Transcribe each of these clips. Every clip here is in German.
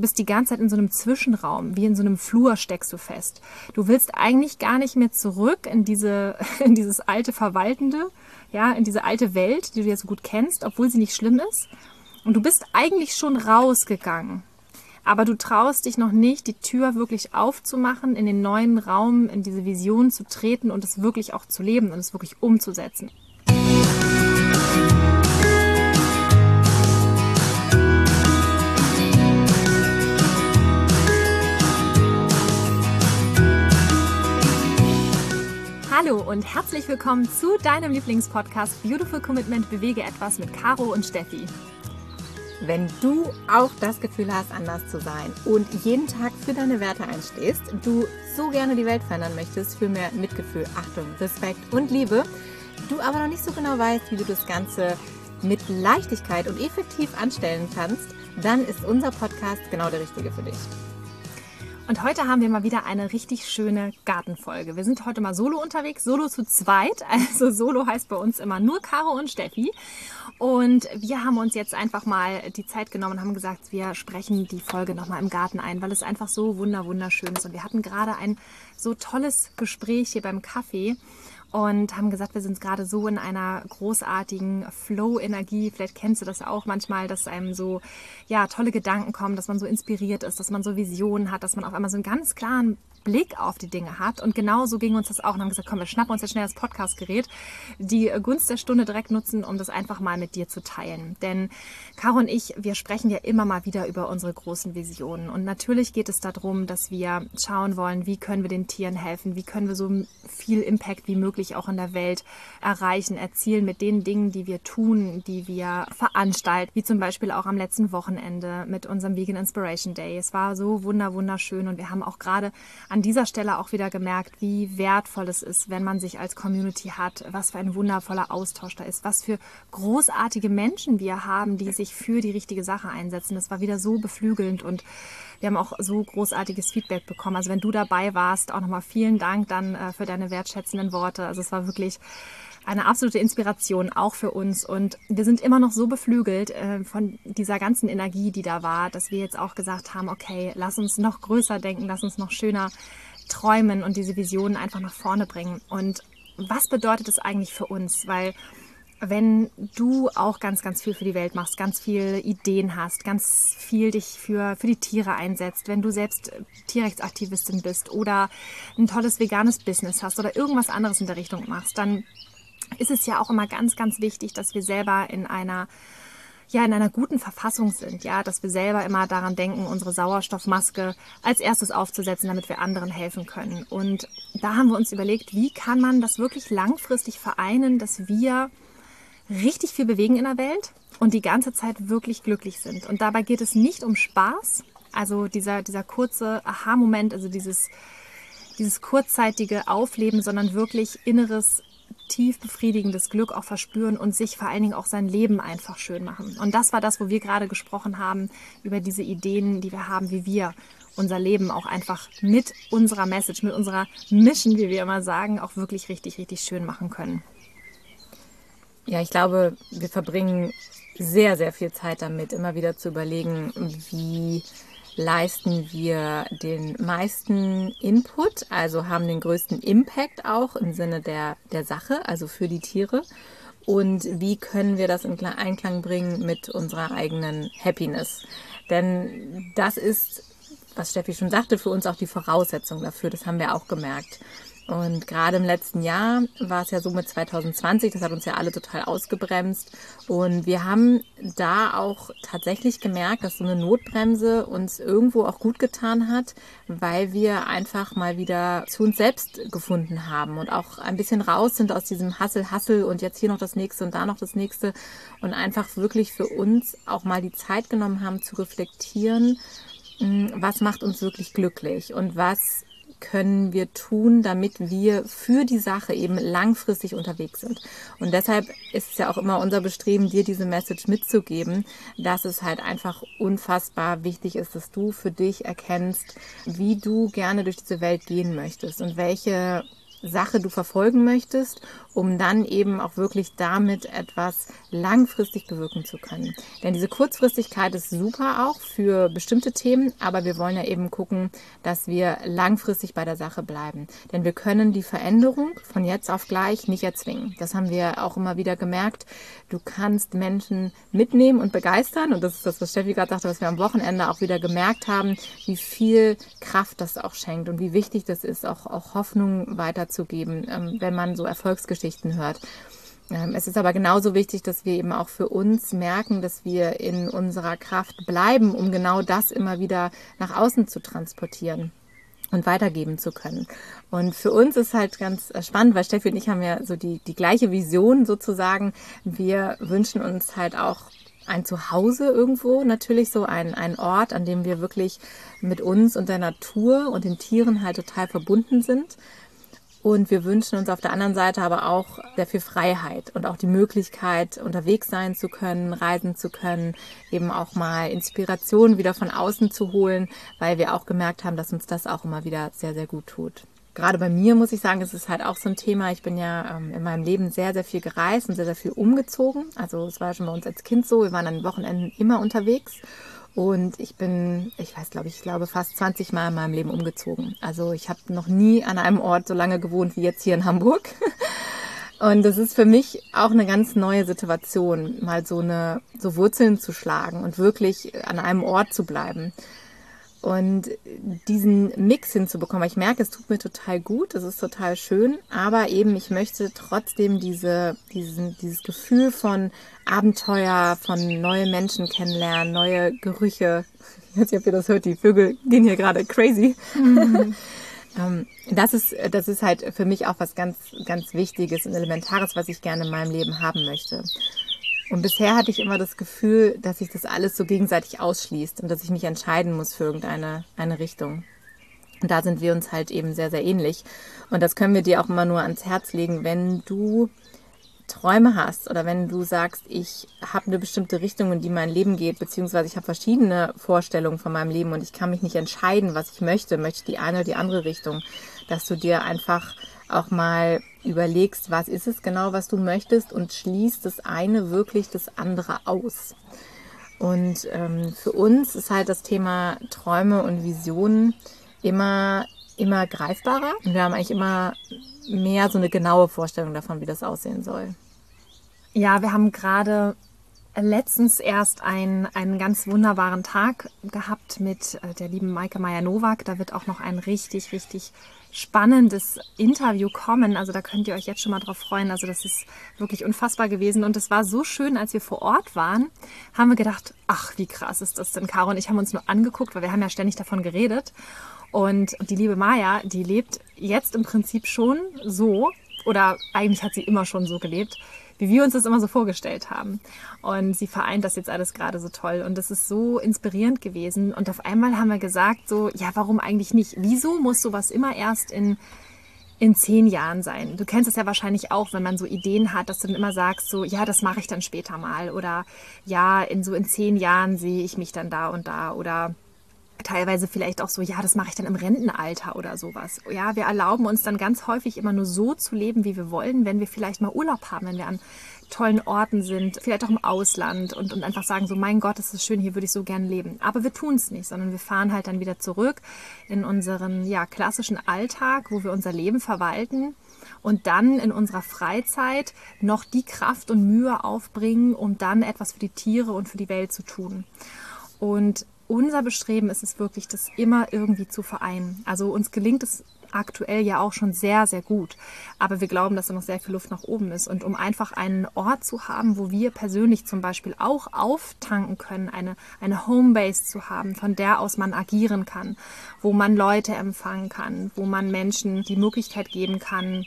Du bist die ganze Zeit in so einem Zwischenraum, wie in so einem Flur steckst du fest. Du willst eigentlich gar nicht mehr zurück in diese, in dieses alte Verwaltende, ja, in diese alte Welt, die du ja so gut kennst, obwohl sie nicht schlimm ist. Und du bist eigentlich schon rausgegangen. Aber du traust dich noch nicht, die Tür wirklich aufzumachen, in den neuen Raum, in diese Vision zu treten und es wirklich auch zu leben und es wirklich umzusetzen. Hallo und herzlich willkommen zu deinem Lieblingspodcast Beautiful Commitment Bewege etwas mit Caro und Steffi. Wenn du auch das Gefühl hast, anders zu sein und jeden Tag für deine Werte einstehst, du so gerne die Welt verändern möchtest für mehr Mitgefühl, Achtung, Respekt und Liebe, du aber noch nicht so genau weißt, wie du das Ganze mit Leichtigkeit und effektiv anstellen kannst, dann ist unser Podcast genau der richtige für dich. Und heute haben wir mal wieder eine richtig schöne Gartenfolge. Wir sind heute mal solo unterwegs, solo zu zweit. Also solo heißt bei uns immer nur Caro und Steffi. Und wir haben uns jetzt einfach mal die Zeit genommen und haben gesagt, wir sprechen die Folge nochmal im Garten ein, weil es einfach so wunder wunderschön ist. Und wir hatten gerade ein so tolles Gespräch hier beim Kaffee und haben gesagt, wir sind gerade so in einer großartigen Flow-Energie. Vielleicht kennst du das auch manchmal, dass einem so ja tolle Gedanken kommen, dass man so inspiriert ist, dass man so Visionen hat, dass man auf einmal so einen ganz klaren Blick auf die Dinge hat. Und genau so ging uns das auch und haben gesagt, komm, wir schnappen uns jetzt schnell das Podcastgerät, die Gunst der Stunde direkt nutzen, um das einfach mal mit dir zu teilen. Denn Caro und ich, wir sprechen ja immer mal wieder über unsere großen Visionen. Und natürlich geht es darum, dass wir schauen wollen, wie können wir den Tieren helfen, wie können wir so viel Impact wie möglich auch in der Welt erreichen, erzielen mit den Dingen, die wir tun, die wir veranstalten, wie zum Beispiel auch am letzten Wochenende mit unserem Vegan Inspiration Day. Es war so wunder, wunderschön und wir haben auch gerade an dieser Stelle auch wieder gemerkt, wie wertvoll es ist, wenn man sich als Community hat, was für ein wundervoller Austausch da ist, was für großartige Menschen wir haben, die sich für die richtige Sache einsetzen. Das war wieder so beflügelnd und wir haben auch so großartiges Feedback bekommen. Also wenn du dabei warst, auch nochmal vielen Dank dann äh, für deine wertschätzenden Worte. Also es war wirklich eine absolute Inspiration auch für uns. Und wir sind immer noch so beflügelt äh, von dieser ganzen Energie, die da war, dass wir jetzt auch gesagt haben, okay, lass uns noch größer denken, lass uns noch schöner träumen und diese Visionen einfach nach vorne bringen. Und was bedeutet das eigentlich für uns? Weil wenn du auch ganz, ganz viel für die Welt machst, ganz viele Ideen hast, ganz viel dich für, für die Tiere einsetzt, wenn du selbst Tierrechtsaktivistin bist oder ein tolles veganes Business hast oder irgendwas anderes in der Richtung machst, dann ist es ja auch immer ganz, ganz wichtig, dass wir selber in einer ja in einer guten Verfassung sind, ja, dass wir selber immer daran denken, unsere Sauerstoffmaske als erstes aufzusetzen, damit wir anderen helfen können. Und da haben wir uns überlegt, wie kann man das wirklich langfristig vereinen, dass wir richtig viel bewegen in der Welt und die ganze Zeit wirklich glücklich sind. Und dabei geht es nicht um Spaß, also dieser, dieser kurze Aha-Moment, also dieses, dieses kurzzeitige Aufleben, sondern wirklich inneres tief befriedigendes Glück auch verspüren und sich vor allen Dingen auch sein Leben einfach schön machen. Und das war das, wo wir gerade gesprochen haben über diese Ideen, die wir haben, wie wir unser Leben auch einfach mit unserer Message, mit unserer Mission, wie wir immer sagen, auch wirklich richtig, richtig schön machen können. Ja, ich glaube, wir verbringen sehr, sehr viel Zeit damit, immer wieder zu überlegen, wie leisten wir den meisten Input, also haben den größten Impact auch im Sinne der, der Sache, also für die Tiere. Und wie können wir das in Einklang bringen mit unserer eigenen Happiness? Denn das ist, was Steffi schon sagte, für uns auch die Voraussetzung dafür. Das haben wir auch gemerkt. Und gerade im letzten Jahr war es ja so mit 2020, das hat uns ja alle total ausgebremst. Und wir haben da auch tatsächlich gemerkt, dass so eine Notbremse uns irgendwo auch gut getan hat, weil wir einfach mal wieder zu uns selbst gefunden haben und auch ein bisschen raus sind aus diesem Hassel, Hassel und jetzt hier noch das nächste und da noch das nächste und einfach wirklich für uns auch mal die Zeit genommen haben zu reflektieren, hm, was macht uns wirklich glücklich und was können wir tun, damit wir für die Sache eben langfristig unterwegs sind. Und deshalb ist es ja auch immer unser Bestreben, dir diese Message mitzugeben, dass es halt einfach unfassbar wichtig ist, dass du für dich erkennst, wie du gerne durch diese Welt gehen möchtest und welche Sache du verfolgen möchtest, um dann eben auch wirklich damit etwas langfristig bewirken zu können. Denn diese Kurzfristigkeit ist super auch für bestimmte Themen, aber wir wollen ja eben gucken, dass wir langfristig bei der Sache bleiben. Denn wir können die Veränderung von jetzt auf gleich nicht erzwingen. Das haben wir auch immer wieder gemerkt. Du kannst Menschen mitnehmen und begeistern und das ist das, was Steffi gerade sagte, was wir am Wochenende auch wieder gemerkt haben, wie viel Kraft das auch schenkt und wie wichtig das ist, auch, auch Hoffnung weiterzugeben, ähm, wenn man so Erfolgsgeschichten hört. Ähm, es ist aber genauso wichtig, dass wir eben auch für uns merken, dass wir in unserer Kraft bleiben, um genau das immer wieder nach außen zu transportieren und weitergeben zu können. Und für uns ist halt ganz spannend, weil Steffi und ich haben ja so die, die gleiche Vision sozusagen. Wir wünschen uns halt auch ein Zuhause irgendwo, natürlich so ein, ein Ort, an dem wir wirklich mit uns und der Natur und den Tieren halt total verbunden sind. Und wir wünschen uns auf der anderen Seite aber auch sehr viel Freiheit und auch die Möglichkeit, unterwegs sein zu können, reisen zu können, eben auch mal Inspiration wieder von außen zu holen, weil wir auch gemerkt haben, dass uns das auch immer wieder sehr, sehr gut tut gerade bei mir muss ich sagen, es ist halt auch so ein Thema. Ich bin ja ähm, in meinem Leben sehr, sehr viel gereist und sehr, sehr viel umgezogen. Also es war schon bei uns als Kind so. Wir waren an Wochenenden immer unterwegs. Und ich bin, ich weiß, glaube ich, ich glaube fast 20 Mal in meinem Leben umgezogen. Also ich habe noch nie an einem Ort so lange gewohnt wie jetzt hier in Hamburg. Und das ist für mich auch eine ganz neue Situation, mal so eine, so Wurzeln zu schlagen und wirklich an einem Ort zu bleiben. Und diesen Mix hinzubekommen, ich merke, es tut mir total gut, es ist total schön, aber eben ich möchte trotzdem diese, diesen, dieses Gefühl von Abenteuer, von neue Menschen kennenlernen, neue Gerüche. Ich weiß nicht, ob ihr das hört, die Vögel gehen hier gerade crazy. Mhm. das ist, das ist halt für mich auch was ganz, ganz Wichtiges und Elementares, was ich gerne in meinem Leben haben möchte. Und bisher hatte ich immer das Gefühl, dass sich das alles so gegenseitig ausschließt und dass ich mich entscheiden muss für irgendeine eine Richtung. Und da sind wir uns halt eben sehr, sehr ähnlich. Und das können wir dir auch immer nur ans Herz legen, wenn du Träume hast oder wenn du sagst, ich habe eine bestimmte Richtung, in die mein Leben geht, beziehungsweise ich habe verschiedene Vorstellungen von meinem Leben und ich kann mich nicht entscheiden, was ich möchte, möchte ich die eine oder die andere Richtung, dass du dir einfach auch mal überlegst, was ist es genau, was du möchtest und schließt das eine wirklich das andere aus. Und ähm, für uns ist halt das Thema Träume und Visionen immer, immer greifbarer. Und wir haben eigentlich immer mehr so eine genaue Vorstellung davon, wie das aussehen soll. Ja, wir haben gerade letztens erst einen, einen ganz wunderbaren Tag gehabt mit äh, der lieben Maike Meyer-Nowak. Da wird auch noch ein richtig, richtig spannendes Interview kommen. Also da könnt ihr euch jetzt schon mal drauf freuen. Also das ist wirklich unfassbar gewesen. Und es war so schön, als wir vor Ort waren, haben wir gedacht, ach, wie krass ist das denn? Caro und ich haben uns nur angeguckt, weil wir haben ja ständig davon geredet. Und die liebe Maya, die lebt jetzt im Prinzip schon so, oder eigentlich hat sie immer schon so gelebt, wie wir uns das immer so vorgestellt haben. Und sie vereint das jetzt alles gerade so toll. Und das ist so inspirierend gewesen. Und auf einmal haben wir gesagt, so, ja, warum eigentlich nicht? Wieso muss sowas immer erst in in zehn Jahren sein. Du kennst es ja wahrscheinlich auch, wenn man so Ideen hat, dass du dann immer sagst, so, ja, das mache ich dann später mal. Oder ja, in so in zehn Jahren sehe ich mich dann da und da. Oder teilweise vielleicht auch so, ja, das mache ich dann im Rentenalter oder sowas. Ja, wir erlauben uns dann ganz häufig immer nur so zu leben, wie wir wollen, wenn wir vielleicht mal Urlaub haben, wenn wir an tollen Orten sind, vielleicht auch im Ausland und, und einfach sagen so, mein Gott, das ist schön, hier würde ich so gern leben. Aber wir tun es nicht, sondern wir fahren halt dann wieder zurück in unseren ja, klassischen Alltag, wo wir unser Leben verwalten und dann in unserer Freizeit noch die Kraft und Mühe aufbringen, um dann etwas für die Tiere und für die Welt zu tun. Und unser Bestreben ist es wirklich, das immer irgendwie zu vereinen. Also uns gelingt es aktuell ja auch schon sehr, sehr gut. Aber wir glauben, dass da noch sehr viel Luft nach oben ist. Und um einfach einen Ort zu haben, wo wir persönlich zum Beispiel auch auftanken können, eine, eine Homebase zu haben, von der aus man agieren kann, wo man Leute empfangen kann, wo man Menschen die Möglichkeit geben kann,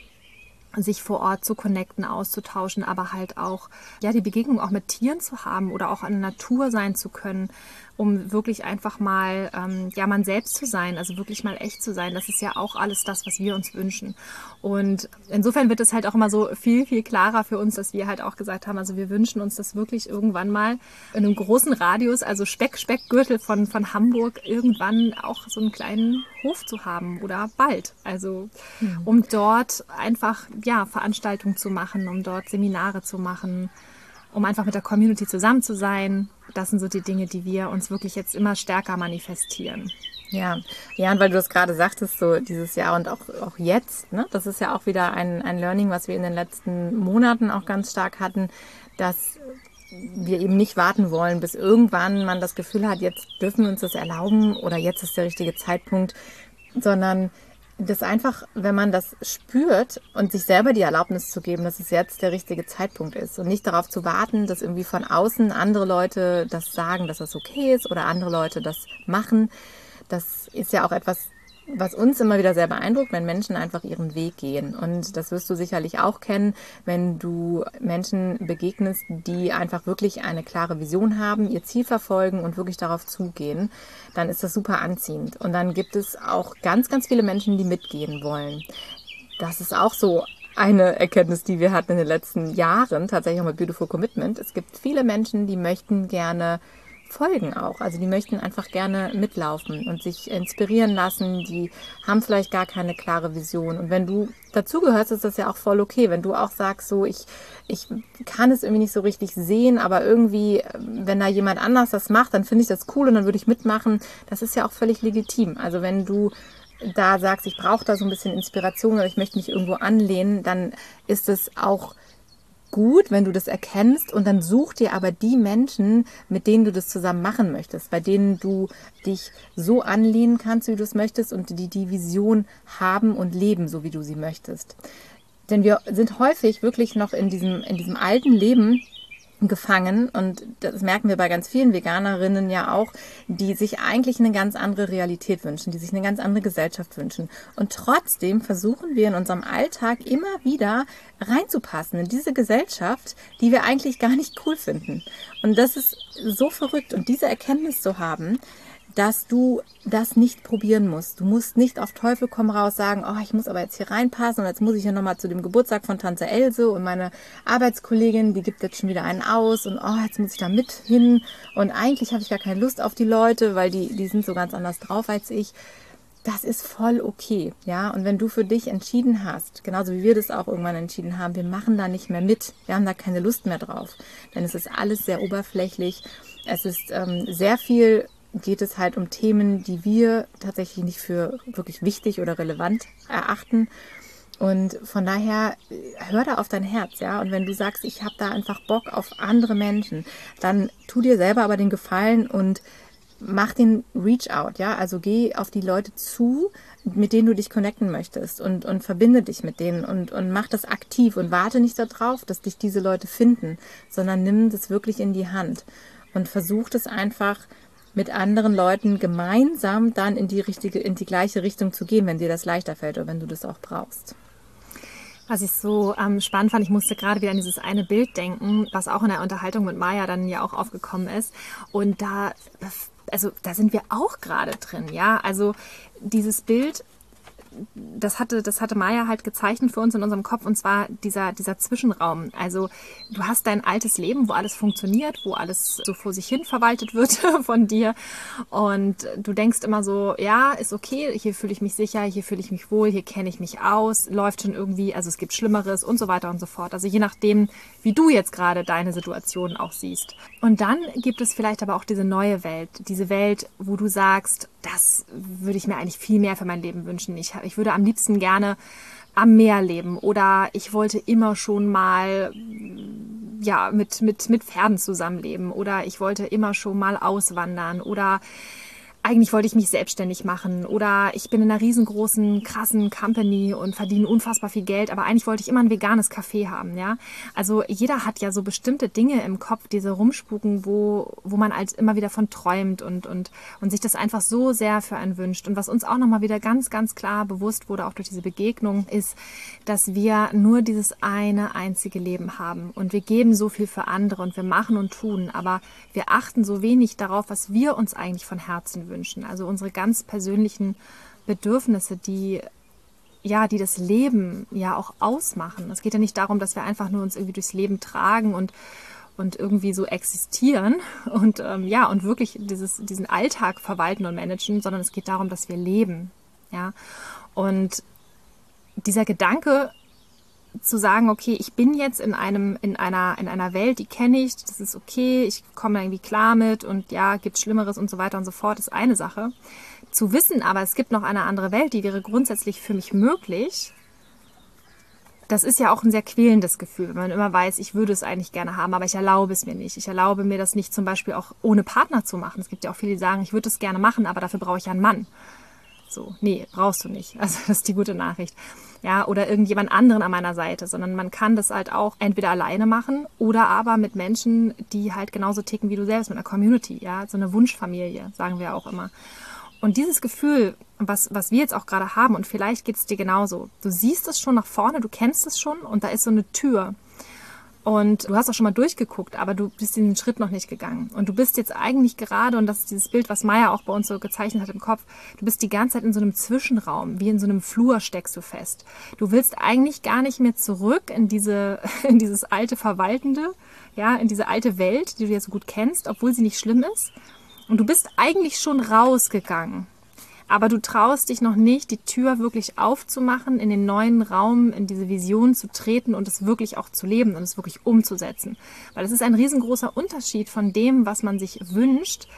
sich vor Ort zu connecten, auszutauschen, aber halt auch ja die Begegnung auch mit Tieren zu haben oder auch in der Natur sein zu können, um wirklich einfach mal, ähm, ja, man selbst zu sein, also wirklich mal echt zu sein. Das ist ja auch alles das, was wir uns wünschen. Und insofern wird es halt auch immer so viel, viel klarer für uns, dass wir halt auch gesagt haben, also wir wünschen uns das wirklich irgendwann mal in einem großen Radius, also Speck, Speckgürtel von, von Hamburg, irgendwann auch so einen kleinen Hof zu haben oder bald. Also, mhm. um dort einfach, ja, Veranstaltungen zu machen, um dort Seminare zu machen, um einfach mit der Community zusammen zu sein. Das sind so die Dinge, die wir uns wirklich jetzt immer stärker manifestieren. Ja, ja, und weil du das gerade sagtest, so dieses Jahr und auch, auch jetzt, ne, das ist ja auch wieder ein, ein Learning, was wir in den letzten Monaten auch ganz stark hatten, dass wir eben nicht warten wollen, bis irgendwann man das Gefühl hat, jetzt dürfen wir uns das erlauben oder jetzt ist der richtige Zeitpunkt, sondern das einfach, wenn man das spürt und sich selber die Erlaubnis zu geben, dass es jetzt der richtige Zeitpunkt ist und nicht darauf zu warten, dass irgendwie von außen andere Leute das sagen, dass das okay ist oder andere Leute das machen. Das ist ja auch etwas, was uns immer wieder sehr beeindruckt, wenn Menschen einfach ihren Weg gehen. Und das wirst du sicherlich auch kennen, wenn du Menschen begegnest, die einfach wirklich eine klare Vision haben, ihr Ziel verfolgen und wirklich darauf zugehen, dann ist das super anziehend. Und dann gibt es auch ganz, ganz viele Menschen, die mitgehen wollen. Das ist auch so eine Erkenntnis, die wir hatten in den letzten Jahren, tatsächlich auch mit Beautiful Commitment. Es gibt viele Menschen, die möchten gerne folgen auch. Also die möchten einfach gerne mitlaufen und sich inspirieren lassen. Die haben vielleicht gar keine klare Vision. Und wenn du dazugehörst, ist das ja auch voll okay. Wenn du auch sagst, so ich, ich kann es irgendwie nicht so richtig sehen, aber irgendwie, wenn da jemand anders das macht, dann finde ich das cool und dann würde ich mitmachen. Das ist ja auch völlig legitim. Also wenn du da sagst, ich brauche da so ein bisschen Inspiration oder ich möchte mich irgendwo anlehnen, dann ist es auch gut, wenn du das erkennst und dann such dir aber die Menschen, mit denen du das zusammen machen möchtest, bei denen du dich so anlehnen kannst, wie du es möchtest und die die Vision haben und leben, so wie du sie möchtest. Denn wir sind häufig wirklich noch in diesem, in diesem alten Leben gefangen und das merken wir bei ganz vielen Veganerinnen ja auch, die sich eigentlich eine ganz andere Realität wünschen, die sich eine ganz andere Gesellschaft wünschen. Und trotzdem versuchen wir in unserem Alltag immer wieder reinzupassen in diese Gesellschaft, die wir eigentlich gar nicht cool finden. Und das ist so verrückt und diese Erkenntnis zu haben, dass du das nicht probieren musst. Du musst nicht auf Teufel komm raus sagen, oh, ich muss aber jetzt hier reinpassen und jetzt muss ich ja nochmal zu dem Geburtstag von Tante Else und meine Arbeitskollegin, die gibt jetzt schon wieder einen aus und oh, jetzt muss ich da mit hin und eigentlich habe ich gar keine Lust auf die Leute, weil die, die sind so ganz anders drauf als ich. Das ist voll okay, ja. Und wenn du für dich entschieden hast, genauso wie wir das auch irgendwann entschieden haben, wir machen da nicht mehr mit, wir haben da keine Lust mehr drauf, denn es ist alles sehr oberflächlich. Es ist ähm, sehr viel geht es halt um Themen, die wir tatsächlich nicht für wirklich wichtig oder relevant erachten. Und von daher hör da auf dein Herz, ja. Und wenn du sagst, ich habe da einfach Bock auf andere Menschen, dann tu dir selber aber den Gefallen und mach den Reach out, ja. Also geh auf die Leute zu, mit denen du dich connecten möchtest und, und verbinde dich mit denen und, und mach das aktiv und warte nicht darauf, dass dich diese Leute finden, sondern nimm das wirklich in die Hand und versuch das einfach mit anderen Leuten gemeinsam dann in die richtige, in die gleiche Richtung zu gehen, wenn dir das leichter fällt oder wenn du das auch brauchst. Was ich so ähm, spannend fand, ich musste gerade wieder an dieses eine Bild denken, was auch in der Unterhaltung mit Maya dann ja auch aufgekommen ist. Und da, also da sind wir auch gerade drin, ja. Also dieses Bild das hatte, das hatte Maya halt gezeichnet für uns in unserem Kopf und zwar dieser, dieser Zwischenraum. Also du hast dein altes Leben, wo alles funktioniert, wo alles so vor sich hin verwaltet wird von dir und du denkst immer so, ja, ist okay, hier fühle ich mich sicher, hier fühle ich mich wohl, hier kenne ich mich aus, läuft schon irgendwie, also es gibt Schlimmeres und so weiter und so fort. Also je nachdem, wie du jetzt gerade deine Situation auch siehst. Und dann gibt es vielleicht aber auch diese neue Welt, diese Welt, wo du sagst, das würde ich mir eigentlich viel mehr für mein Leben wünschen. Ich, ich würde am liebsten gerne am Meer leben oder ich wollte immer schon mal ja mit mit mit Pferden zusammenleben oder ich wollte immer schon mal auswandern oder eigentlich wollte ich mich selbstständig machen oder ich bin in einer riesengroßen, krassen Company und verdiene unfassbar viel Geld, aber eigentlich wollte ich immer ein veganes Café haben, ja. Also jeder hat ja so bestimmte Dinge im Kopf, diese rumspuken, wo, wo man halt immer wieder von träumt und, und, und sich das einfach so sehr für einen wünscht. Und was uns auch nochmal wieder ganz, ganz klar bewusst wurde, auch durch diese Begegnung, ist, dass wir nur dieses eine einzige Leben haben und wir geben so viel für andere und wir machen und tun, aber wir achten so wenig darauf, was wir uns eigentlich von Herzen wünschen wünschen. Also unsere ganz persönlichen Bedürfnisse, die ja, die das Leben ja auch ausmachen. Es geht ja nicht darum, dass wir einfach nur uns irgendwie durchs Leben tragen und und irgendwie so existieren und ähm, ja und wirklich dieses, diesen Alltag verwalten und managen, sondern es geht darum, dass wir leben, ja. Und dieser Gedanke zu sagen, okay, ich bin jetzt in einem, in einer, in einer Welt, die kenne ich, das ist okay, ich komme irgendwie klar mit und ja, gibt Schlimmeres und so weiter und so fort, ist eine Sache. Zu wissen aber, es gibt noch eine andere Welt, die wäre grundsätzlich für mich möglich, das ist ja auch ein sehr quälendes Gefühl, wenn man immer weiß, ich würde es eigentlich gerne haben, aber ich erlaube es mir nicht. Ich erlaube mir das nicht zum Beispiel auch ohne Partner zu machen. Es gibt ja auch viele, die sagen, ich würde es gerne machen, aber dafür brauche ich einen Mann. So, nee, brauchst du nicht. Also das ist die gute Nachricht ja, oder irgendjemand anderen an meiner Seite, sondern man kann das halt auch entweder alleine machen oder aber mit Menschen, die halt genauso ticken wie du selbst, mit einer Community, ja, so eine Wunschfamilie, sagen wir auch immer. Und dieses Gefühl, was, was wir jetzt auch gerade haben, und vielleicht geht es dir genauso, du siehst es schon nach vorne, du kennst es schon und da ist so eine Tür. Und du hast auch schon mal durchgeguckt, aber du bist den Schritt noch nicht gegangen. Und du bist jetzt eigentlich gerade, und das ist dieses Bild, was Maya auch bei uns so gezeichnet hat im Kopf, du bist die ganze Zeit in so einem Zwischenraum, wie in so einem Flur steckst du fest. Du willst eigentlich gar nicht mehr zurück in diese, in dieses alte Verwaltende, ja, in diese alte Welt, die du ja so gut kennst, obwohl sie nicht schlimm ist. Und du bist eigentlich schon rausgegangen aber du traust dich noch nicht, die Tür wirklich aufzumachen, in den neuen Raum, in diese Vision zu treten und es wirklich auch zu leben und es wirklich umzusetzen. Weil es ist ein riesengroßer Unterschied von dem, was man sich wünscht,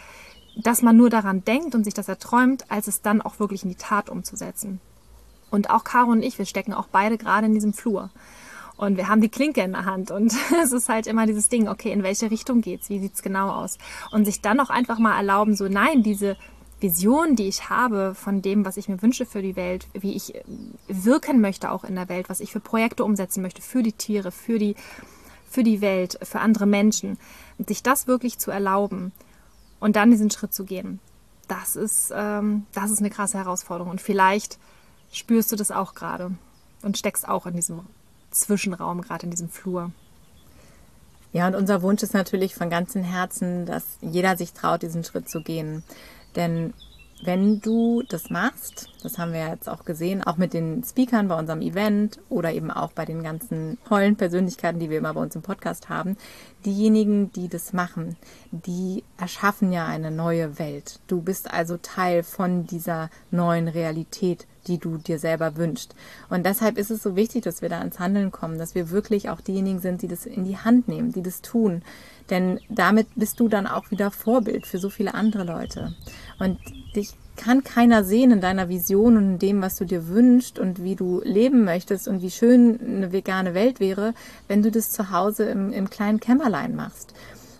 dass man nur daran denkt und sich das erträumt, als es dann auch wirklich in die Tat umzusetzen. Und auch Caro und ich, wir stecken auch beide gerade in diesem Flur. Und wir haben die Klinke in der Hand und es ist halt immer dieses Ding, okay, in welche Richtung geht's? Wie sieht's genau aus? Und sich dann auch einfach mal erlauben, so nein, diese Vision, die ich habe von dem, was ich mir wünsche für die Welt, wie ich äh, wirken möchte auch in der Welt, was ich für Projekte umsetzen möchte, für die Tiere, für die, für die Welt, für andere Menschen, sich das wirklich zu erlauben und dann diesen Schritt zu gehen, das ist, ähm, das ist eine krasse Herausforderung. Und vielleicht spürst du das auch gerade und steckst auch in diesem Zwischenraum, gerade in diesem Flur. Ja, und unser Wunsch ist natürlich von ganzem Herzen, dass jeder sich traut, diesen Schritt zu gehen. Denn wenn du das machst, das haben wir jetzt auch gesehen, auch mit den Speakern bei unserem Event oder eben auch bei den ganzen tollen Persönlichkeiten, die wir immer bei uns im Podcast haben, diejenigen, die das machen, die erschaffen ja eine neue Welt. Du bist also Teil von dieser neuen Realität, die du dir selber wünschst. Und deshalb ist es so wichtig, dass wir da ins Handeln kommen, dass wir wirklich auch diejenigen sind, die das in die Hand nehmen, die das tun. Denn damit bist du dann auch wieder Vorbild für so viele andere Leute. Und dich kann keiner sehen in deiner Vision und in dem, was du dir wünschst und wie du leben möchtest und wie schön eine vegane Welt wäre, wenn du das zu Hause im, im kleinen Kämmerlein machst.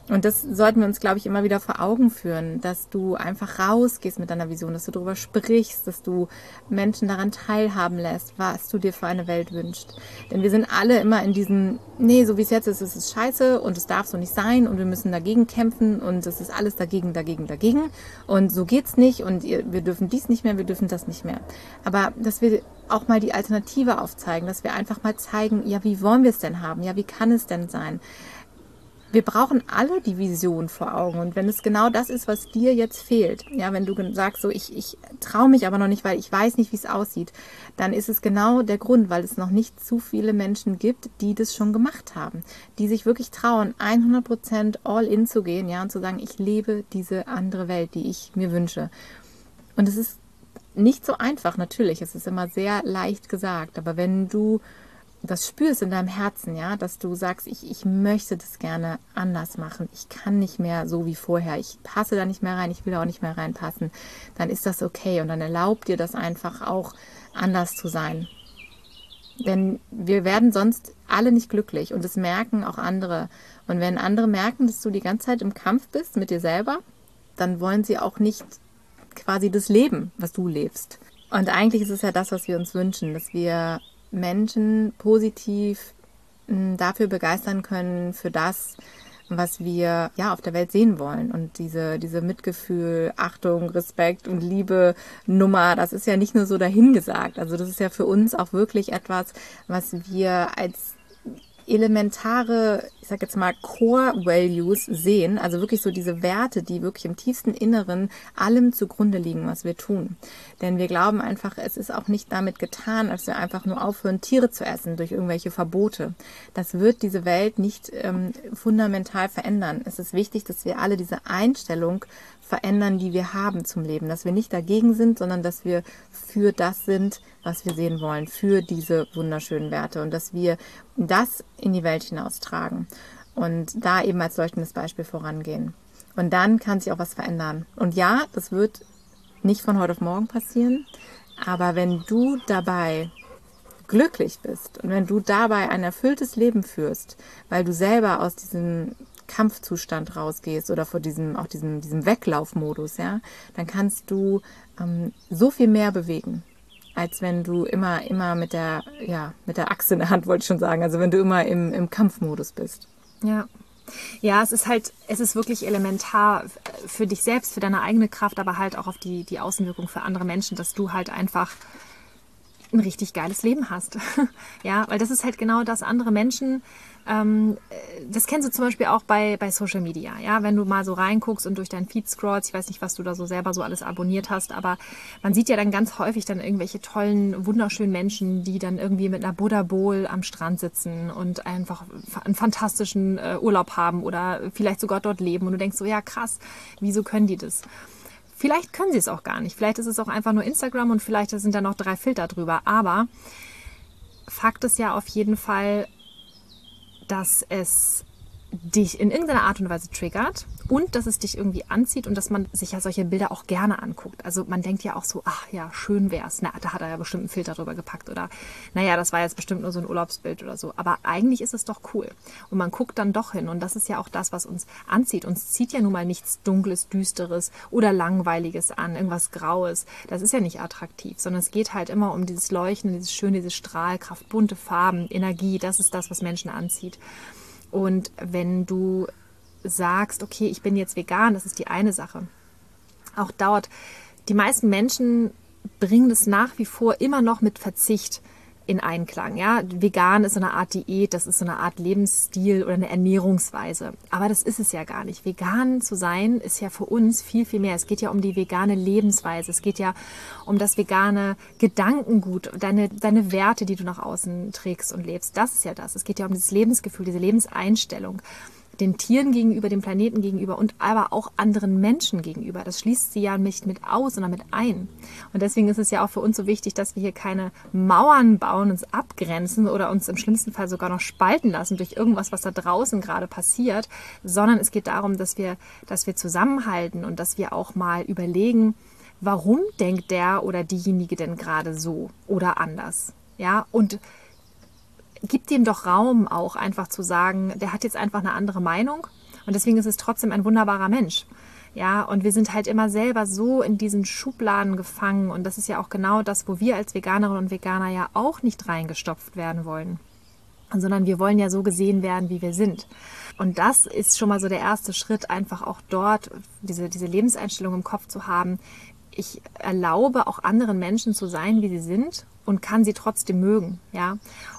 Und das sollten wir uns, glaube ich, immer wieder vor Augen führen, dass du einfach rausgehst mit deiner Vision, dass du darüber sprichst, dass du Menschen daran teilhaben lässt, was du dir für eine Welt wünschst. Denn wir sind alle immer in diesem, nee, so wie es jetzt ist, ist es scheiße und es darf so nicht sein und wir müssen dagegen kämpfen und es ist alles dagegen, dagegen, dagegen und so geht's nicht und wir dürfen dies nicht mehr, wir dürfen das nicht mehr. Aber dass wir auch mal die Alternative aufzeigen, dass wir einfach mal zeigen, ja, wie wollen wir es denn haben? Ja, wie kann es denn sein? Wir brauchen alle die Vision vor Augen. Und wenn es genau das ist, was dir jetzt fehlt, ja, wenn du sagst, so ich, ich traue mich aber noch nicht, weil ich weiß nicht, wie es aussieht, dann ist es genau der Grund, weil es noch nicht zu viele Menschen gibt, die das schon gemacht haben, die sich wirklich trauen, 100% all in zu gehen, ja, und zu sagen, ich lebe diese andere Welt, die ich mir wünsche. Und es ist nicht so einfach, natürlich. Es ist immer sehr leicht gesagt. Aber wenn du das spürst in deinem Herzen, ja, dass du sagst, ich, ich möchte das gerne anders machen, ich kann nicht mehr so wie vorher, ich passe da nicht mehr rein, ich will auch nicht mehr reinpassen, dann ist das okay und dann erlaubt dir das einfach auch anders zu sein. Denn wir werden sonst alle nicht glücklich und das merken auch andere. Und wenn andere merken, dass du die ganze Zeit im Kampf bist mit dir selber, dann wollen sie auch nicht quasi das Leben, was du lebst. Und eigentlich ist es ja das, was wir uns wünschen, dass wir Menschen positiv hm, dafür begeistern können, für das, was wir ja auf der Welt sehen wollen. Und diese, diese Mitgefühl, Achtung, Respekt und Liebe Nummer, das ist ja nicht nur so dahingesagt. Also das ist ja für uns auch wirklich etwas, was wir als elementare, ich sag jetzt mal, Core Values sehen, also wirklich so diese Werte, die wirklich im tiefsten Inneren allem zugrunde liegen, was wir tun. Denn wir glauben einfach, es ist auch nicht damit getan, als wir einfach nur aufhören, Tiere zu essen durch irgendwelche Verbote. Das wird diese Welt nicht ähm, fundamental verändern. Es ist wichtig, dass wir alle diese Einstellung verändern, die wir haben zum Leben. Dass wir nicht dagegen sind, sondern dass wir für das sind, was wir sehen wollen, für diese wunderschönen Werte und dass wir das in die Welt hinaustragen und da eben als leuchtendes Beispiel vorangehen. Und dann kann sich auch was verändern. Und ja, das wird nicht von heute auf morgen passieren, aber wenn du dabei glücklich bist und wenn du dabei ein erfülltes Leben führst, weil du selber aus diesem Kampfzustand rausgehst oder vor diesem, auch diesem, diesem Weglaufmodus, ja, dann kannst du ähm, so viel mehr bewegen, als wenn du immer, immer mit der, ja, mit der Axt in der Hand, wollte ich schon sagen, also wenn du immer im, im Kampfmodus bist. Ja. Ja, es ist halt, es ist wirklich elementar für dich selbst, für deine eigene Kraft, aber halt auch auf die, die Außenwirkung für andere Menschen, dass du halt einfach ein richtig geiles Leben hast. ja, weil das ist halt genau das, andere Menschen ähm, das kennst du zum Beispiel auch bei, bei Social Media. Ja, wenn du mal so reinguckst und durch deinen Feed scrollst, ich weiß nicht, was du da so selber so alles abonniert hast, aber man sieht ja dann ganz häufig dann irgendwelche tollen, wunderschönen Menschen, die dann irgendwie mit einer Buddha Bowl am Strand sitzen und einfach einen fantastischen äh, Urlaub haben oder vielleicht sogar dort leben und du denkst so, ja krass, wieso können die das? Vielleicht können sie es auch gar nicht. Vielleicht ist es auch einfach nur Instagram und vielleicht sind da noch drei Filter drüber. Aber Fakt ist ja auf jeden Fall, dass es dich in irgendeiner Art und Weise triggert und dass es dich irgendwie anzieht und dass man sich ja solche Bilder auch gerne anguckt. Also man denkt ja auch so, ach ja, schön wär's. Na, da hat er ja bestimmt einen Filter drüber gepackt oder naja, das war jetzt bestimmt nur so ein Urlaubsbild oder so. Aber eigentlich ist es doch cool. Und man guckt dann doch hin und das ist ja auch das, was uns anzieht. Uns zieht ja nun mal nichts Dunkles, Düsteres oder Langweiliges an, irgendwas Graues. Das ist ja nicht attraktiv, sondern es geht halt immer um dieses Leuchten, dieses Schöne, diese Strahlkraft, bunte Farben, Energie. Das ist das, was Menschen anzieht. Und wenn du sagst, okay, ich bin jetzt vegan, das ist die eine Sache. Auch dort, die meisten Menschen bringen das nach wie vor immer noch mit Verzicht in Einklang. Ja, vegan ist so eine Art Diät, das ist so eine Art Lebensstil oder eine Ernährungsweise. Aber das ist es ja gar nicht. Vegan zu sein ist ja für uns viel, viel mehr. Es geht ja um die vegane Lebensweise. Es geht ja um das vegane Gedankengut, deine, deine Werte, die du nach außen trägst und lebst. Das ist ja das. Es geht ja um dieses Lebensgefühl, diese Lebenseinstellung den Tieren gegenüber, dem Planeten gegenüber und aber auch anderen Menschen gegenüber. Das schließt sie ja nicht mit aus, sondern mit ein. Und deswegen ist es ja auch für uns so wichtig, dass wir hier keine Mauern bauen, uns abgrenzen oder uns im schlimmsten Fall sogar noch spalten lassen durch irgendwas, was da draußen gerade passiert, sondern es geht darum, dass wir, dass wir zusammenhalten und dass wir auch mal überlegen, warum denkt der oder diejenige denn gerade so oder anders? Ja, und gibt dem doch Raum auch einfach zu sagen, der hat jetzt einfach eine andere Meinung und deswegen ist es trotzdem ein wunderbarer Mensch. Ja, und wir sind halt immer selber so in diesen Schubladen gefangen und das ist ja auch genau das, wo wir als Veganerinnen und Veganer ja auch nicht reingestopft werden wollen, sondern wir wollen ja so gesehen werden, wie wir sind. Und das ist schon mal so der erste Schritt, einfach auch dort diese, diese Lebenseinstellung im Kopf zu haben. Ich erlaube auch anderen Menschen zu sein, wie sie sind und kann sie trotzdem mögen, ja.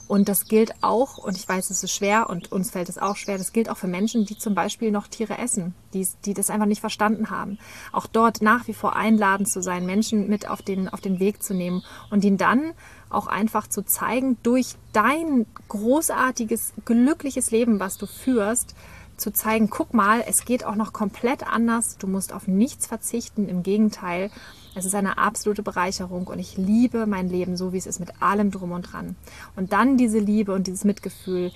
Und das gilt auch, und ich weiß, es ist schwer und uns fällt es auch schwer, das gilt auch für Menschen, die zum Beispiel noch Tiere essen, die, die das einfach nicht verstanden haben. Auch dort nach wie vor einladen zu sein, Menschen mit auf den, auf den Weg zu nehmen und ihnen dann auch einfach zu zeigen, durch dein großartiges, glückliches Leben, was du führst, zu zeigen, guck mal, es geht auch noch komplett anders, du musst auf nichts verzichten, im Gegenteil, es ist eine absolute Bereicherung und ich liebe mein Leben so, wie es ist, mit allem drum und dran. Und dann diese Liebe und dieses Mitgefühl,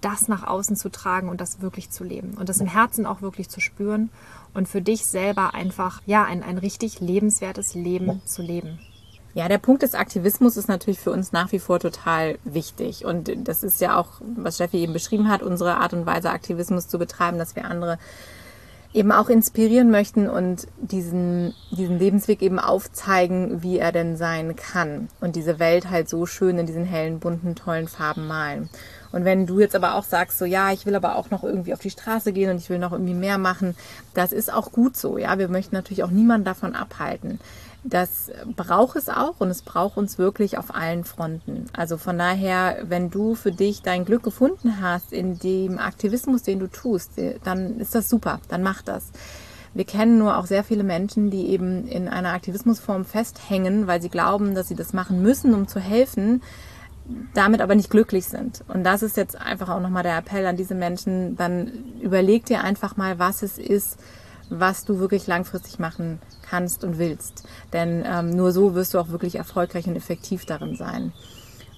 das nach außen zu tragen und das wirklich zu leben und das im Herzen auch wirklich zu spüren und für dich selber einfach, ja, ein, ein richtig lebenswertes Leben zu leben. Ja, der Punkt des Aktivismus ist natürlich für uns nach wie vor total wichtig. Und das ist ja auch, was Steffi eben beschrieben hat, unsere Art und Weise, Aktivismus zu betreiben, dass wir andere eben auch inspirieren möchten und diesen, diesen Lebensweg eben aufzeigen, wie er denn sein kann. Und diese Welt halt so schön in diesen hellen, bunten, tollen Farben malen. Und wenn du jetzt aber auch sagst, so ja, ich will aber auch noch irgendwie auf die Straße gehen und ich will noch irgendwie mehr machen, das ist auch gut so. Ja, wir möchten natürlich auch niemanden davon abhalten. Das braucht es auch und es braucht uns wirklich auf allen Fronten. Also von daher, wenn du für dich dein Glück gefunden hast in dem Aktivismus, den du tust, dann ist das super, dann mach das. Wir kennen nur auch sehr viele Menschen, die eben in einer Aktivismusform festhängen, weil sie glauben, dass sie das machen müssen, um zu helfen, damit aber nicht glücklich sind. Und das ist jetzt einfach auch nochmal der Appell an diese Menschen, dann überleg dir einfach mal, was es ist, was du wirklich langfristig machen kannst und willst. Denn ähm, nur so wirst du auch wirklich erfolgreich und effektiv darin sein.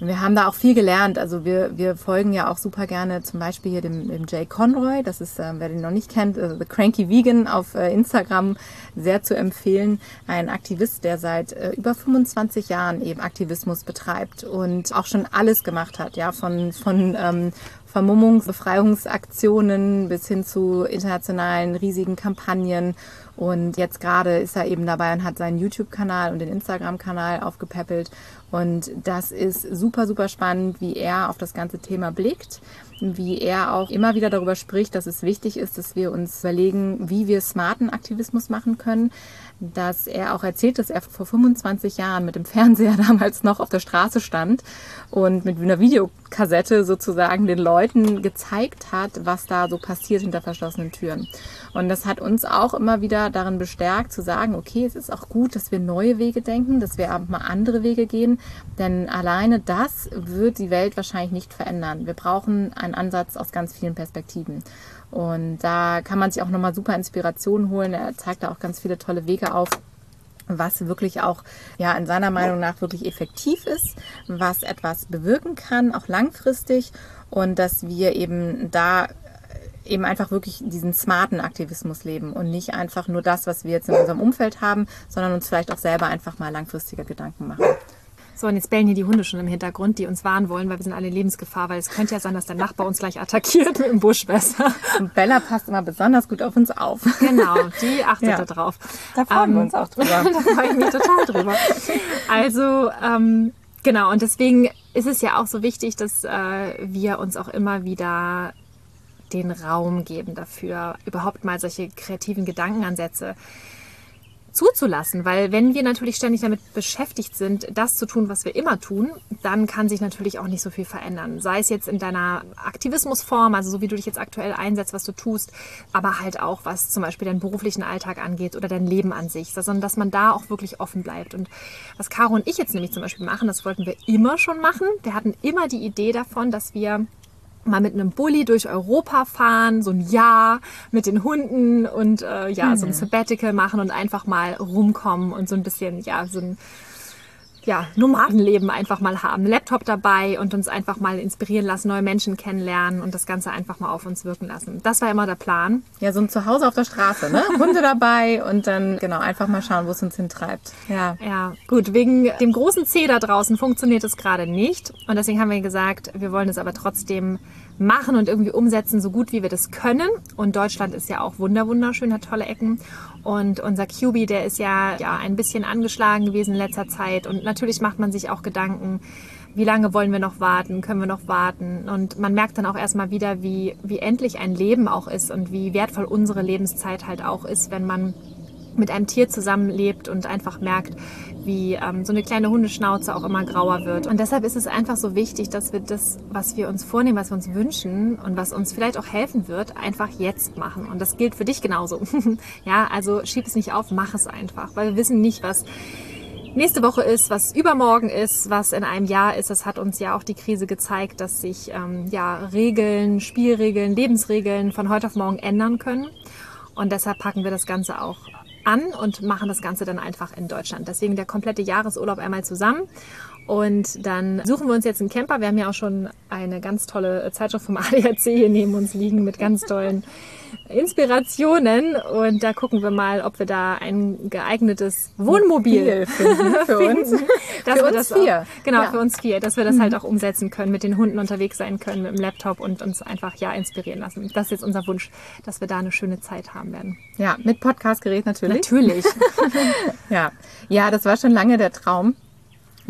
Und wir haben da auch viel gelernt. Also wir, wir folgen ja auch super gerne zum Beispiel hier dem, dem Jay Conroy. Das ist, äh, wer den noch nicht kennt, äh, The Cranky Vegan auf äh, Instagram sehr zu empfehlen. Ein Aktivist, der seit äh, über 25 Jahren eben Aktivismus betreibt und auch schon alles gemacht hat. Ja, von, von ähm, Vermummungsbefreiungsaktionen bis hin zu internationalen riesigen Kampagnen. Und jetzt gerade ist er eben dabei und hat seinen YouTube-Kanal und den Instagram-Kanal aufgepäppelt. Und das ist super, super spannend, wie er auf das ganze Thema blickt, wie er auch immer wieder darüber spricht, dass es wichtig ist, dass wir uns überlegen, wie wir smarten Aktivismus machen können dass er auch erzählt, dass er vor 25 Jahren mit dem Fernseher damals noch auf der Straße stand und mit einer Videokassette sozusagen den Leuten gezeigt hat, was da so passiert hinter verschlossenen Türen. Und das hat uns auch immer wieder darin bestärkt zu sagen, okay, es ist auch gut, dass wir neue Wege denken, dass wir mal andere Wege gehen, denn alleine das wird die Welt wahrscheinlich nicht verändern. Wir brauchen einen Ansatz aus ganz vielen Perspektiven. Und da kann man sich auch nochmal super Inspiration holen. Er zeigt da auch ganz viele tolle Wege auf was wirklich auch ja in seiner Meinung nach wirklich effektiv ist, was etwas bewirken kann, auch langfristig und dass wir eben da eben einfach wirklich diesen smarten Aktivismus leben und nicht einfach nur das, was wir jetzt in unserem Umfeld haben, sondern uns vielleicht auch selber einfach mal langfristiger Gedanken machen. So, und jetzt bellen hier die Hunde schon im Hintergrund, die uns warnen wollen, weil wir sind alle in Lebensgefahr, weil es könnte ja sein, dass der Nachbar uns gleich attackiert mit dem Buschwässer. Und Bella passt immer besonders gut auf uns auf. Genau, die achtet ja. da drauf. Da freuen ähm, wir uns auch drüber. da freue ich mich total drüber. Also, ähm, genau, und deswegen ist es ja auch so wichtig, dass äh, wir uns auch immer wieder den Raum geben dafür, überhaupt mal solche kreativen Gedankenansätze zuzulassen, weil wenn wir natürlich ständig damit beschäftigt sind, das zu tun, was wir immer tun, dann kann sich natürlich auch nicht so viel verändern. Sei es jetzt in deiner Aktivismusform, also so wie du dich jetzt aktuell einsetzt, was du tust, aber halt auch was zum Beispiel deinen beruflichen Alltag angeht oder dein Leben an sich, sondern dass man da auch wirklich offen bleibt. Und was Caro und ich jetzt nämlich zum Beispiel machen, das wollten wir immer schon machen. Wir hatten immer die Idee davon, dass wir mal mit einem Bulli durch Europa fahren, so ein Jahr mit den Hunden und äh, ja, mhm. so ein mhm. Sabbatical machen und einfach mal rumkommen und so ein bisschen, ja, so ein ja, Nomadenleben einfach mal haben. Laptop dabei und uns einfach mal inspirieren lassen, neue Menschen kennenlernen und das Ganze einfach mal auf uns wirken lassen. Das war immer der Plan. Ja, so ein Zuhause auf der Straße, ne? Hunde dabei und dann, genau, einfach mal schauen, wo es uns hintreibt. Ja. Ja, gut. Wegen dem großen C da draußen funktioniert es gerade nicht. Und deswegen haben wir gesagt, wir wollen es aber trotzdem machen und irgendwie umsetzen, so gut wie wir das können. Und Deutschland ist ja auch wunder wunderschön, hat tolle Ecken. Und unser QB, der ist ja, ja ein bisschen angeschlagen gewesen in letzter Zeit. Und natürlich macht man sich auch Gedanken, wie lange wollen wir noch warten, können wir noch warten. Und man merkt dann auch erstmal wieder, wie, wie endlich ein Leben auch ist und wie wertvoll unsere Lebenszeit halt auch ist, wenn man mit einem Tier zusammenlebt und einfach merkt, wie ähm, so eine kleine Hundeschnauze auch immer grauer wird. Und deshalb ist es einfach so wichtig, dass wir das, was wir uns vornehmen, was wir uns wünschen und was uns vielleicht auch helfen wird, einfach jetzt machen. Und das gilt für dich genauso. ja, also schieb es nicht auf, mach es einfach, weil wir wissen nicht, was nächste Woche ist, was übermorgen ist, was in einem Jahr ist. Das hat uns ja auch die Krise gezeigt, dass sich ähm, ja Regeln, Spielregeln, Lebensregeln von heute auf morgen ändern können. Und deshalb packen wir das Ganze auch an und machen das Ganze dann einfach in Deutschland. Deswegen der komplette Jahresurlaub einmal zusammen. Und dann suchen wir uns jetzt einen Camper. Wir haben ja auch schon eine ganz tolle Zeitschrift vom ADAC hier neben uns liegen mit ganz tollen Inspirationen. Und da gucken wir mal, ob wir da ein geeignetes Wohnmobil finden für uns. Dass für uns vier. Auch, genau, ja. für uns vier. Dass wir das halt mhm. auch umsetzen können, mit den Hunden unterwegs sein können, mit dem Laptop und uns einfach ja inspirieren lassen. Das ist jetzt unser Wunsch, dass wir da eine schöne Zeit haben werden. Ja, mit Podcastgerät natürlich. Natürlich. ja. ja, das war schon lange der Traum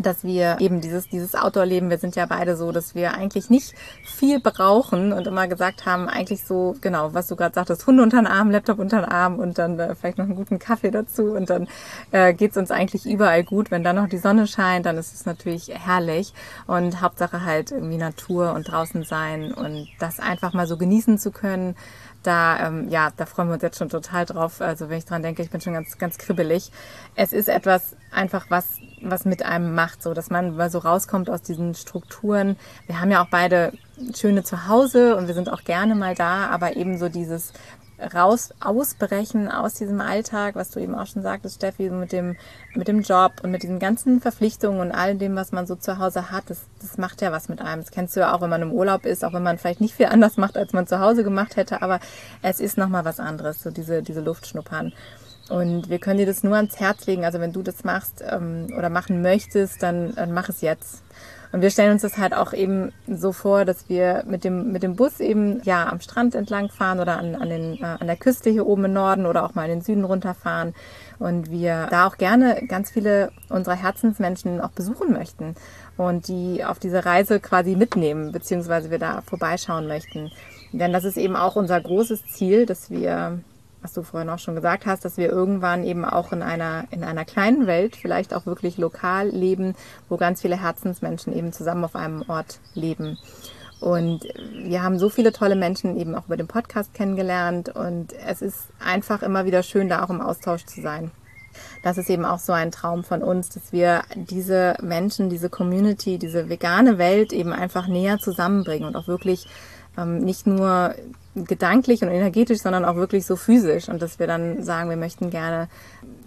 dass wir eben dieses, dieses Outdoor-Leben, wir sind ja beide so, dass wir eigentlich nicht viel brauchen und immer gesagt haben, eigentlich so, genau, was du gerade sagtest, Hunde unter den Arm, Laptop unter den Arm und dann äh, vielleicht noch einen guten Kaffee dazu und dann äh, geht es uns eigentlich überall gut. Wenn dann noch die Sonne scheint, dann ist es natürlich herrlich und Hauptsache halt irgendwie Natur und draußen sein und das einfach mal so genießen zu können da, ähm, ja, da freuen wir uns jetzt schon total drauf. Also wenn ich dran denke, ich bin schon ganz, ganz kribbelig. Es ist etwas einfach, was, was mit einem macht, so dass man mal so rauskommt aus diesen Strukturen. Wir haben ja auch beide schöne Zuhause und wir sind auch gerne mal da, aber eben so dieses raus ausbrechen aus diesem Alltag, was du eben auch schon sagtest, Steffi, mit dem, mit dem Job und mit diesen ganzen Verpflichtungen und all dem, was man so zu Hause hat, das, das macht ja was mit einem. Das kennst du ja auch, wenn man im Urlaub ist, auch wenn man vielleicht nicht viel anders macht, als man zu Hause gemacht hätte, aber es ist nochmal was anderes, so diese, diese Luft schnuppern. Und wir können dir das nur ans Herz legen. Also wenn du das machst ähm, oder machen möchtest, dann, dann mach es jetzt. Und wir stellen uns das halt auch eben so vor, dass wir mit dem, mit dem Bus eben ja am Strand entlang fahren oder an, an, den, äh, an der Küste hier oben im Norden oder auch mal in den Süden runterfahren. Und wir da auch gerne ganz viele unserer Herzensmenschen auch besuchen möchten und die auf diese Reise quasi mitnehmen, beziehungsweise wir da vorbeischauen möchten. Denn das ist eben auch unser großes Ziel, dass wir was du vorhin auch schon gesagt hast, dass wir irgendwann eben auch in einer, in einer kleinen Welt vielleicht auch wirklich lokal leben, wo ganz viele Herzensmenschen eben zusammen auf einem Ort leben. Und wir haben so viele tolle Menschen eben auch über den Podcast kennengelernt und es ist einfach immer wieder schön, da auch im Austausch zu sein. Das ist eben auch so ein Traum von uns, dass wir diese Menschen, diese Community, diese vegane Welt eben einfach näher zusammenbringen und auch wirklich ähm, nicht nur gedanklich und energetisch, sondern auch wirklich so physisch. Und dass wir dann sagen, wir möchten gerne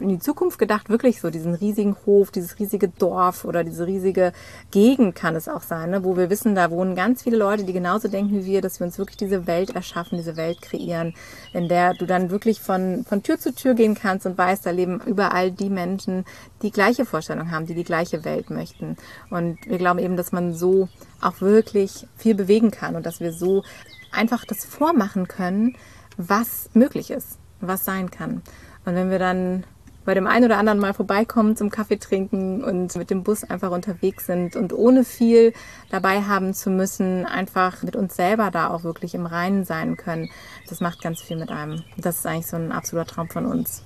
in die Zukunft gedacht, wirklich so diesen riesigen Hof, dieses riesige Dorf oder diese riesige Gegend kann es auch sein, ne, wo wir wissen, da wohnen ganz viele Leute, die genauso denken wie wir, dass wir uns wirklich diese Welt erschaffen, diese Welt kreieren, in der du dann wirklich von, von Tür zu Tür gehen kannst und weißt, da leben überall die Menschen, die gleiche Vorstellung haben, die die gleiche Welt möchten. Und wir glauben eben, dass man so auch wirklich viel bewegen kann und dass wir so einfach das vormachen können, was möglich ist, was sein kann. Und wenn wir dann bei dem einen oder anderen mal vorbeikommen zum Kaffee trinken und mit dem Bus einfach unterwegs sind und ohne viel dabei haben zu müssen, einfach mit uns selber da auch wirklich im Reinen sein können, das macht ganz viel mit einem. Das ist eigentlich so ein absoluter Traum von uns.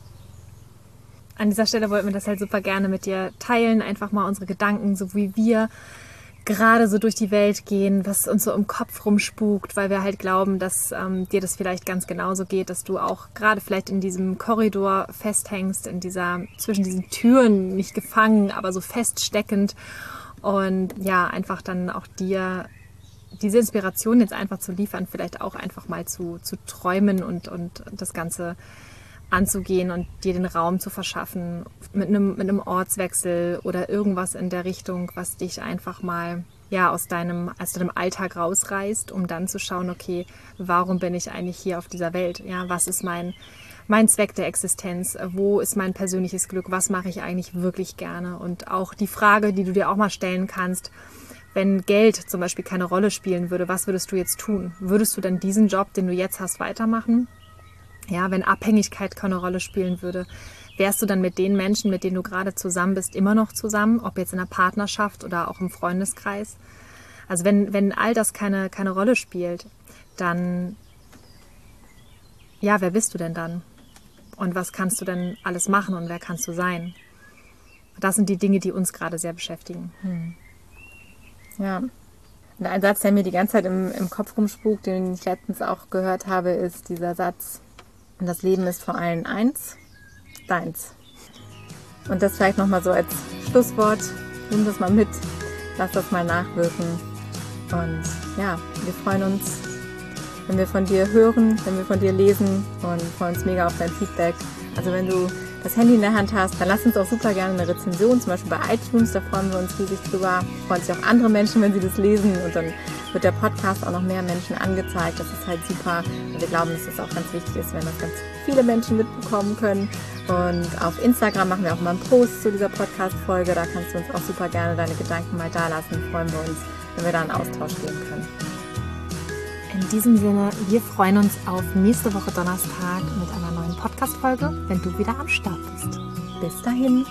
An dieser Stelle wollten wir das halt super gerne mit dir teilen, einfach mal unsere Gedanken, so wie wir gerade so durch die Welt gehen, was uns so im Kopf rumspukt, weil wir halt glauben, dass ähm, dir das vielleicht ganz genauso geht, dass du auch gerade vielleicht in diesem Korridor festhängst, in dieser, zwischen diesen Türen nicht gefangen, aber so feststeckend. Und ja, einfach dann auch dir diese Inspiration jetzt einfach zu liefern, vielleicht auch einfach mal zu, zu träumen und, und das Ganze anzugehen und dir den Raum zu verschaffen mit einem, mit einem Ortswechsel oder irgendwas in der Richtung, was dich einfach mal ja, aus deinem, aus deinem Alltag rausreißt, um dann zu schauen, okay, warum bin ich eigentlich hier auf dieser Welt? Ja, was ist mein, mein Zweck der Existenz? Wo ist mein persönliches Glück? Was mache ich eigentlich wirklich gerne? Und auch die Frage, die du dir auch mal stellen kannst, wenn Geld zum Beispiel keine Rolle spielen würde, was würdest du jetzt tun? Würdest du dann diesen Job, den du jetzt hast, weitermachen? Ja, wenn Abhängigkeit keine Rolle spielen würde, wärst du dann mit den Menschen, mit denen du gerade zusammen bist, immer noch zusammen, ob jetzt in der Partnerschaft oder auch im Freundeskreis? Also wenn, wenn all das keine, keine Rolle spielt, dann, ja, wer bist du denn dann? Und was kannst du denn alles machen und wer kannst du sein? Das sind die Dinge, die uns gerade sehr beschäftigen. Hm. Ja. Und ein Satz, der mir die ganze Zeit im, im Kopf rumspukt, den ich letztens auch gehört habe, ist dieser Satz, und das Leben ist vor allem eins, deins. Und das vielleicht nochmal so als Schlusswort. Nimm das mal mit, lass das mal nachwirken. Und ja, wir freuen uns, wenn wir von dir hören, wenn wir von dir lesen und freuen uns mega auf dein Feedback. Also wenn du das Handy in der Hand hast, dann lass uns auch super gerne eine Rezension, zum Beispiel bei iTunes, da freuen wir uns riesig drüber. Freuen sich auch andere Menschen, wenn sie das lesen und dann wird der Podcast auch noch mehr Menschen angezeigt. Das ist halt super. Und wir glauben, dass es auch ganz wichtig ist, wenn das ganz viele Menschen mitbekommen können. Und auf Instagram machen wir auch mal einen Post zu dieser Podcast-Folge. Da kannst du uns auch super gerne deine Gedanken mal da lassen. Freuen wir uns, wenn wir da in Austausch gehen können. In diesem Sinne, wir freuen uns auf nächste Woche Donnerstag mit einer neuen Podcast-Folge, wenn du wieder am Start bist. Bis dahin.